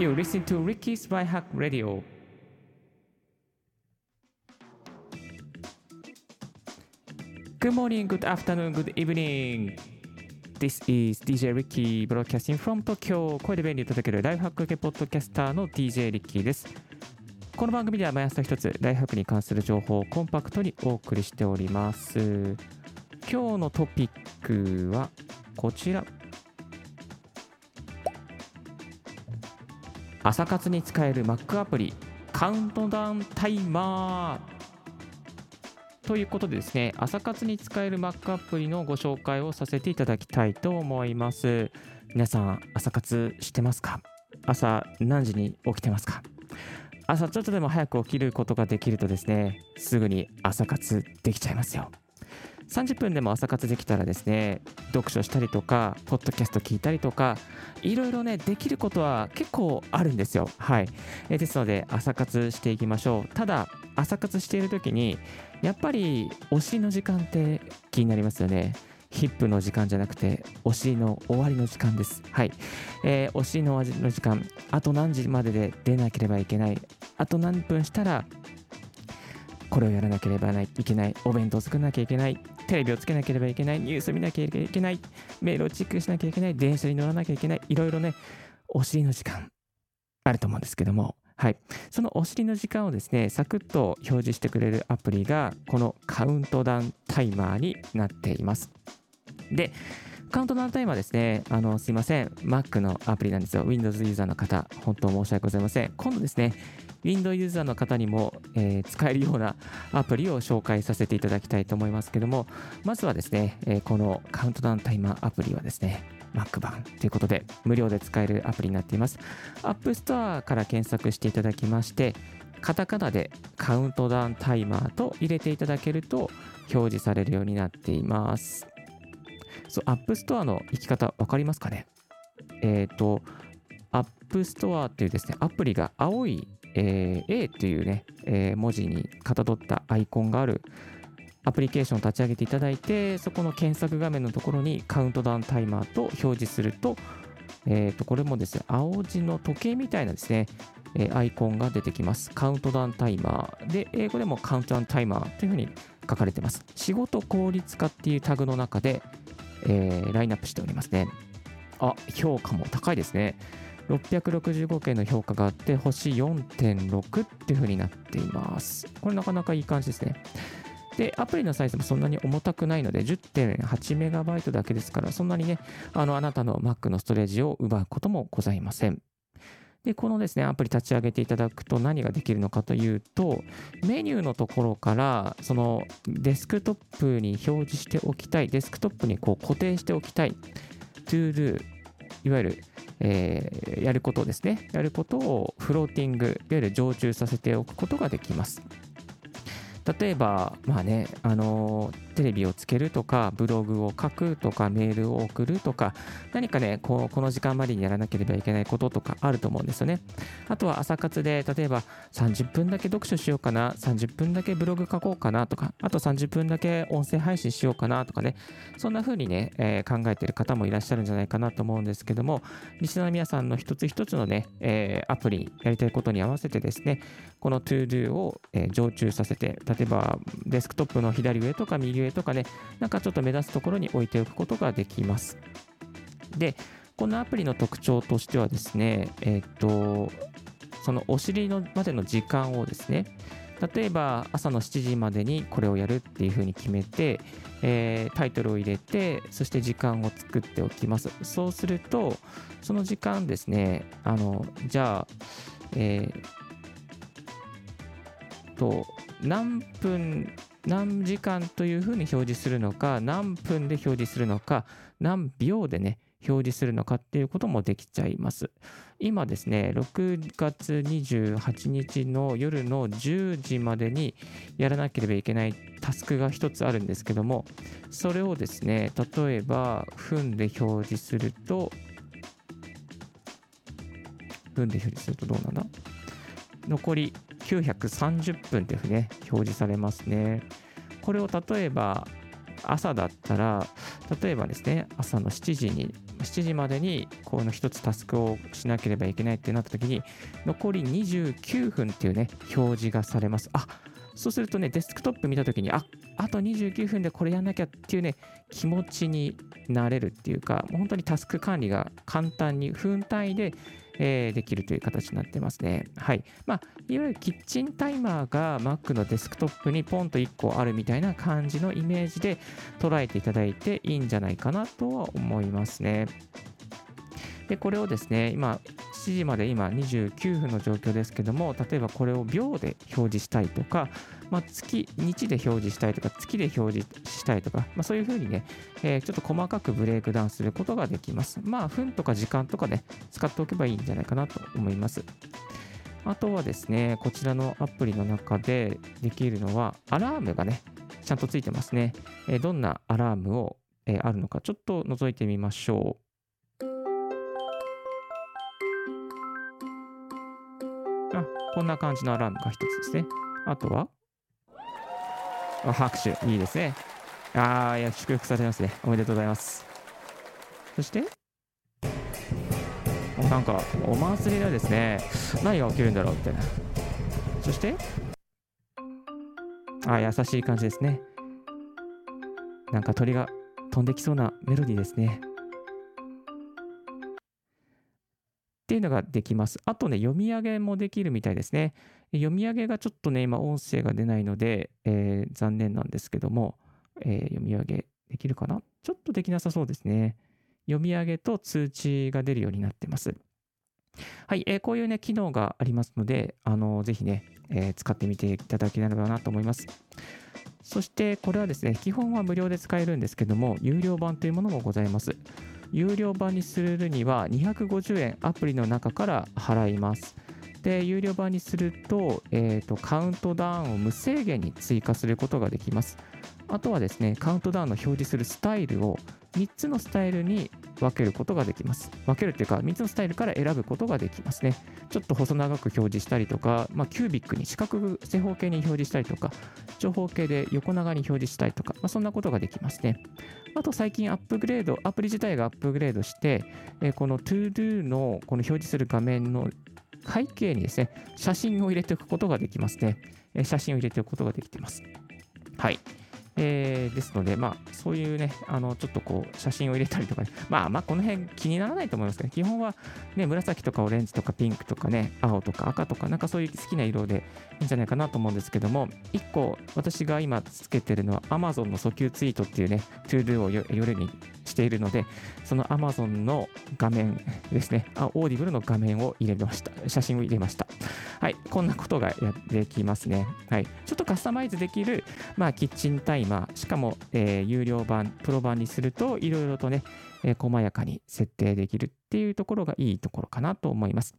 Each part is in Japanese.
You listen to Ricky's By Hack Radio. Good morning, good afternoon, good evening. This is DJ Ricky broadcasting from Tokyo 声で便利に届けるライフハック系ポッドキャスターの DJ リッキーですこの番組では毎朝一つライフハックに関する情報をコンパクトにお送りしております今日のトピックはこちら朝活に使える Mac アプリカウントダウンタイマーということでですね、朝活に使える Mac アプリのご紹介をさせていただきたいと思います。皆さん、朝活してますか？朝何時に起きてますか？朝ちょっとでも早く起きることができるとですね、すぐに朝活できちゃいますよ。30分でも朝活できたらですね、読書したりとか、ポッドキャスト聞いたりとか、いろいろね、できることは結構あるんですよ。はい。えですので、朝活していきましょう。ただ、朝活している時に、やっぱりお尻の時間って気になりますよね。ヒップの時間じゃなくて、お尻の終わりの時間です。はい。えー、お尻の終わりの時間、あと何時までで出なければいけない。あと何分したら、これをやらなければいけない。お弁当作らなきゃいけない。テレビをつけなければいけない。ニュース見なきゃいけない。メールをチェックしなきゃいけない。電車に乗らなきゃいけない。いろいろね、お尻の時間、あると思うんですけども、はい、そのお尻の時間をですね、サクッと表示してくれるアプリが、このカウントダウンタイマーになっています。で、カウントダウンタイマーですね、あの、すいません、Mac のアプリなんですよ。Windows ユーザーの方、本当申し訳ございません。今度ですね、Windows ユーザーの方にも、えー、使えるようなアプリを紹介させていただきたいと思いますけども、まずはですね、えー、このカウントダウンタイマーアプリはですね、Mac 版ということで無料で使えるアプリになっています。App Store から検索していただきまして、カタカナでカウントダウンタイマーと入れていただけると表示されるようになっています。そう、App Store の行き方分かりますかね？えっ、ー、と、App Store っていうですね、アプリが青い、えー、A っていうね、えー、文字にかたどったアイコンがあるアプリケーションを立ち上げていただいて、そこの検索画面のところにカウントダウンタイマーと表示すると、えー、とこれもですね、青字の時計みたいなですね、えー、アイコンが出てきます。カウントダウンタイマーで、英語でもカウントダウンタイマーというふうに書かれています。仕事効率化っていうタグの中で、えー、ラインナップしておりますね。あ、評価も高いですね。665件の評価があって、星4.6っていう風になっています。これなかなかいい感じですね。で、アプリのサイズもそんなに重たくないので、10.8メガバイトだけですから、そんなにね、あの、あなたの Mac のストレージを奪うこともございません。で、このですね、アプリ立ち上げていただくと何ができるのかというと、メニューのところから、そのデスクトップに表示しておきたい、デスクトップにこう固定しておきたい、to do、いわゆる、えー、やることですね。やることをフローティング、いわゆる常駐させておくことができます。例えば、まあね、あのテレビをつけるとか、ブログを書くとか、メールを送るとか、何かね、こうこの時間までにやらなければいけないこととかあると思うんですよね。あとは朝活で、例えば30分だけ読書しようかな、30分だけブログ書こうかなとか、あと30分だけ音声配信しようかなとかね、そんな風にね、えー、考えてる方もいらっしゃるんじゃないかなと思うんですけども、リスナーの皆さんの一つ一つのね、えー、アプリ、やりたいことに合わせてですね、この ToDo を、常駐させて、例えばデスクトップの左上とか右上とかね、なんかちょっと目立つところに置いておくことができます。で、このアプリの特徴としてはですね、えっ、と、そのお尻のまでの時間をですね、例えば朝の7時までにこれをやるっていうふうに決めて、えー、タイトルを入れて、そして時間を作っておきます。そうすると、その時間ですね、あの、じゃあ、えー、と、何分何時間というふうに表示するのか何分で表示するのか何秒でね表示するのかっていうこともできちゃいます。今ですね、6月28日の夜の10時までにやらなければいけないタスクが一つあるんですけども、それをですね、例えば分で表示すると、分で表示するとどうなんだ？残り930分っていうふうにね、表示されますね。これを例えば朝だったら、例えばですね、朝の7時に7時までにこの1つタスクをしなければいけないってなった時に残り29分っていうね表示がされますあそうするとねデスクトップ見た時にああと29分でこれやんなきゃっていうね気持ちになれるっていうかもう本当にタスク管理が簡単に分単位でえー、できるという形になってますね。はい。まあ、いわゆるキッチンタイマーが Mac のデスクトップにポンと1個あるみたいな感じのイメージで捉えていただいていいんじゃないかなとは思いますね。で、これをですね、今、7時まで今29分の状況ですけども、例えばこれを秒で表示したいとか、まあ、月、日で表示したいとか、月で表示したいとか、まあ、そういうふうにね、えー、ちょっと細かくブレイクダウンすることができます。まあ、分とか時間とかね、使っておけばいいんじゃないかなと思います。あとはですね、こちらのアプリの中でできるのは、アラームがね、ちゃんとついてますね。えー、どんなアラームを、えー、あるのか、ちょっと覗いてみましょう。こんな感じのアラームが一つですね。あとは、あ拍手、いいですね。ああ、いや、祝福されますね。おめでとうございます。そして、なんか、お祭りでですね、何が起きるんだろうって。そして、ああ、優しい感じですね。なんか鳥が飛んできそうなメロディーですね。っていうのができます。あとね、読み上げもできるみたいですね。読み上げがちょっとね、今音声が出ないので、えー、残念なんですけども、えー、読み上げできるかな？ちょっとできなさそうですね。読み上げと通知が出るようになってます。はい、えー、こういうね、機能がありますので、あのー、ぜひね、えー、使ってみていただければなと思います。そして、これはですね、基本は無料で使えるんですけども、有料版というものもございます。有料版にするには250円アプリの中から払います。で、有料版にすると、えーと、カウントダウンを無制限に追加することができます。あとはですね、カウントダウンの表示するスタイルを3つのスタイルに分けることができます。分けるっていうか、3つのスタイルから選ぶことができますね。ちょっと細長く表示したりとか、まあ、キュービックに四角正方形に表示したりとか、長方形で横長に表示したりとか、まあ、そんなことができますね。あと最近アップグレード、アプリ自体がアップグレードして、えこの ToDo のこの表示する画面の背景にですね、写真を入れておくことができますね。え写真を入れておくことができています。はい。えー、ですので、まあ、そういうね、あの、ちょっとこう、写真を入れたりとか、ね、まあ、まあ、この辺気にならないと思いますけど、基本はね、紫とかオレンジとかピンクとかね、青とか赤とか、なんかそういう好きな色でいいんじゃないかなと思うんですけども、1個、私が今つけてるのは Amazon の訴求ツイートっていうね、 ToDo を夜にしているので、その Amazon の画面ですね、あ Audible の画面を入れました。写真を入れました。はい、こんなことがやできますね。はい、ちょっとカスタマイズできる、まあ、キッチンタイマー、しかも、えー、有料版、プロ版にすると、いろいろとね、えー、細やかに設定できるっていうところがいいところかなと思います。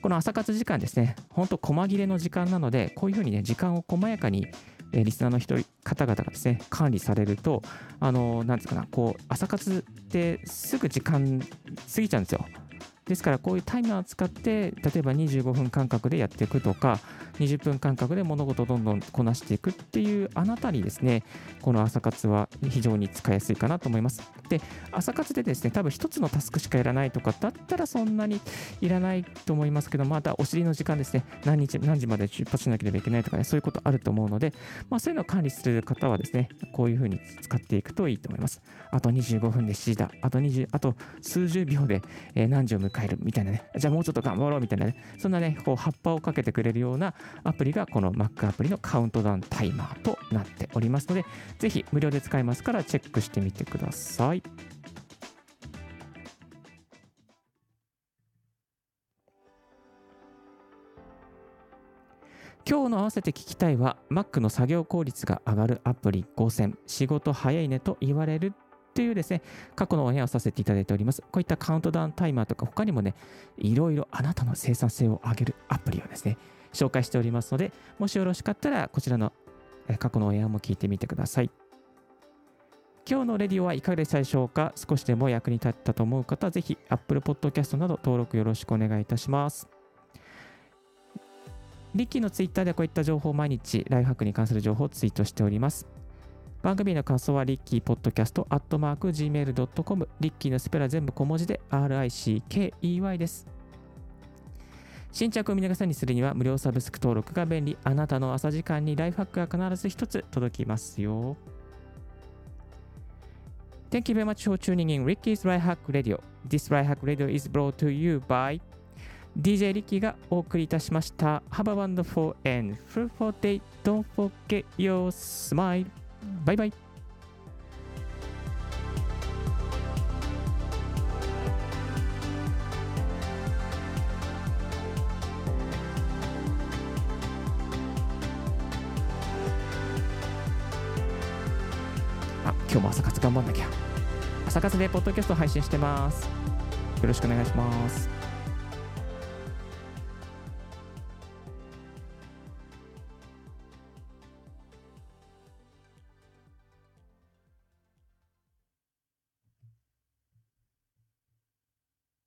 この朝活時間ですね、本当細切れの時間なので、こういうふうにね、時間を細やかにえリスナーの人方々がですね管理されるとあのなんですかなこう朝活ってすぐ時間過ぎちゃうんですよですからこういうタイマーを使って例えば25分間隔でやっていくとか20分間隔で物事をどんどんこなしていくっていうあなたにですねこの朝活は非常に使いやすいかなと思います。で朝活でですね多分1つのタスクしかやらないとかだったらそんなにいらないと思いますけどまたお尻の時間ですね何日何時まで出発しなければいけないとかねそういうことあると思うので、まあ、そういうのを管理する方はですねこういうふうに使っていくといいと思います。あと25分で7時だ。あと20あと数十秒で何時を迎えるみたいなね、じゃあもうちょっと頑張ろうみたいなね、そんなね、こう葉っぱをかけてくれるようなアプリがこの Mac アプリのカウントダウンタイマーとなっておりますので、ぜひ無料で使えますからチェックしてみてください。今日の合わせて聞きたいは Mac の作業効率が上がるアプリ5選仕事早いねと言われるというですね、過去のオンエアをさせていただいております。こういったカウントダウンタイマーとか、他にもね、いろいろあなたの生産性を上げるアプリをですね、紹介しておりますので、もしよろしかったら、こちらの過去のオンエアも聞いてみてください。今日のレディオはいかがでしたでしょうか？少しでも役に立ったと思う方は、ぜひ Apple Podcast など登録よろしくお願いいたします。リッキーのツイッターでこういった情報を毎日、ライフハックに関する情報をツイートしております。番組の感想はリッキーポッドキャストアットマーク Gmail.com リッキーのスペラ全部小文字で RICKEY です。新着を見逃さにするには無料サブスク登録が便利。あなたの朝時間にライフハックが必ず一つ届きますよ。Thank you very much for tuning in Ricky's Life Hack Radio. This Life Hack Radio is brought to you by DJ リッキーがお送りいたしました。Have a wonderful and fruitful day. Don't forget your smile. バイバイ。あ、今日も朝活頑張んなきゃ。朝活でポッドキャスト配信してます。よろしくお願いします。